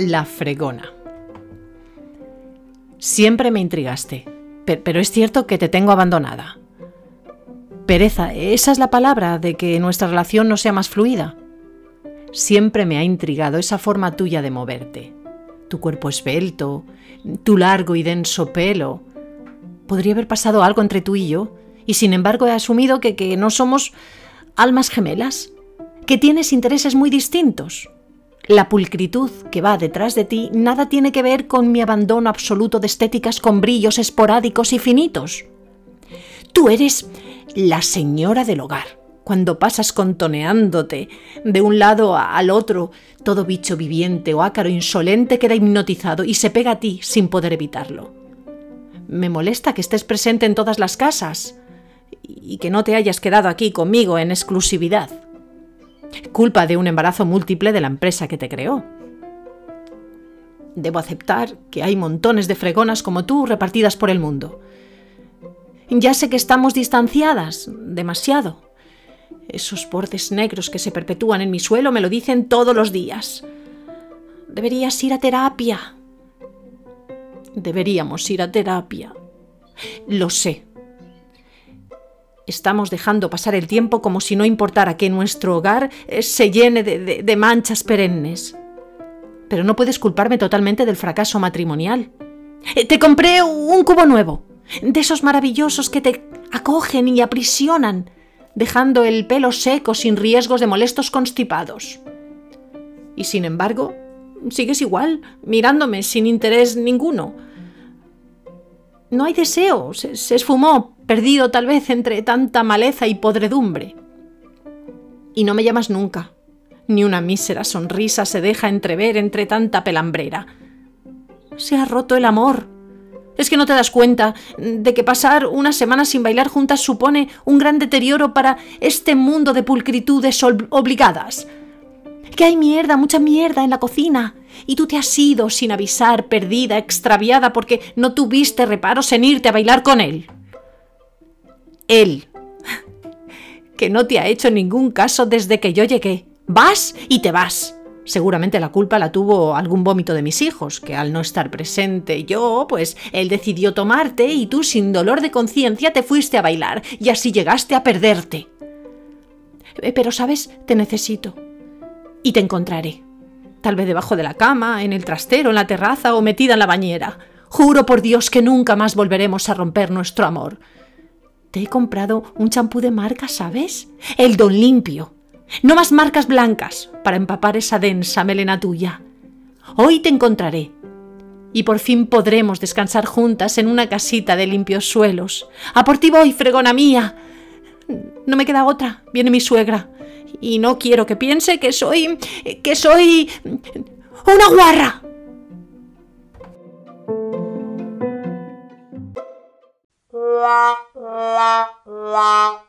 La fregona. Siempre me intrigaste, pero es cierto que te tengo abandonada. Pereza, esa es la palabra de que nuestra relación no sea más fluida. Siempre me ha intrigado esa forma tuya de moverte. Tu cuerpo esbelto, tu largo y denso pelo. Podría haber pasado algo entre tú y yo, y sin embargo he asumido que, que no somos almas gemelas, que tienes intereses muy distintos. La pulcritud que va detrás de ti nada tiene que ver con mi abandono absoluto de estéticas con brillos esporádicos y finitos. Tú eres la señora del hogar. Cuando pasas contoneándote de un lado al otro, todo bicho viviente o ácaro insolente queda hipnotizado y se pega a ti sin poder evitarlo. Me molesta que estés presente en todas las casas y que no te hayas quedado aquí conmigo en exclusividad culpa de un embarazo múltiple de la empresa que te creó. Debo aceptar que hay montones de fregonas como tú repartidas por el mundo. Ya sé que estamos distanciadas, demasiado. Esos bordes negros que se perpetúan en mi suelo me lo dicen todos los días. Deberías ir a terapia. Deberíamos ir a terapia. Lo sé, Estamos dejando pasar el tiempo como si no importara que nuestro hogar eh, se llene de, manchas perennes. Pero no puedes culparme totalmente del fracaso matrimonial. Eh, te compré un cubo nuevo, de esos maravillosos que te acogen y aprisionan, dejando el pelo seco sin riesgos de molestos constipados. Y sin embargo, sigues igual, mirándome sin interés ninguno. No hay deseo, se esfumó perdido tal vez entre tanta maleza y podredumbre. Y no me llamas nunca. Ni una mísera sonrisa se deja entrever entre tanta pelambrera. Se ha roto el amor. ¿Es que no te das cuenta de que pasar una semana sin bailar juntas supone un gran deterioro para este mundo de pulcritudes obligadas? Que hay mierda, mucha mierda en la cocina. Y tú te has ido sin avisar, perdida, extraviada, porque no tuviste reparos en irte a bailar con él él, que no te ha hecho ningún caso desde que yo llegué. Vas y te vas. Seguramente la culpa la tuvo algún vómito de mis hijos, que al no estar presente yo, pues él decidió tomarte y tú sin dolor de conciencia te fuiste a bailar y así llegaste a perderte. Eh, pero, ¿sabes? Te necesito. Y te encontraré. Tal vez debajo de la cama, en el trastero, en la terraza o metida en la bañera. Juro por Dios que nunca más volveremos a romper nuestro amor. Te he comprado un champú de marca, ¿sabes? El Don Limpio. No más marcas blancas para empapar esa densa melena tuya. Hoy te encontraré. Y por fin podremos descansar juntas en una casita de limpios suelos. A por ti voy, fregona mía. No me queda otra. Viene mi suegra. Y no quiero que piense que soy. que soy. una guarra. la la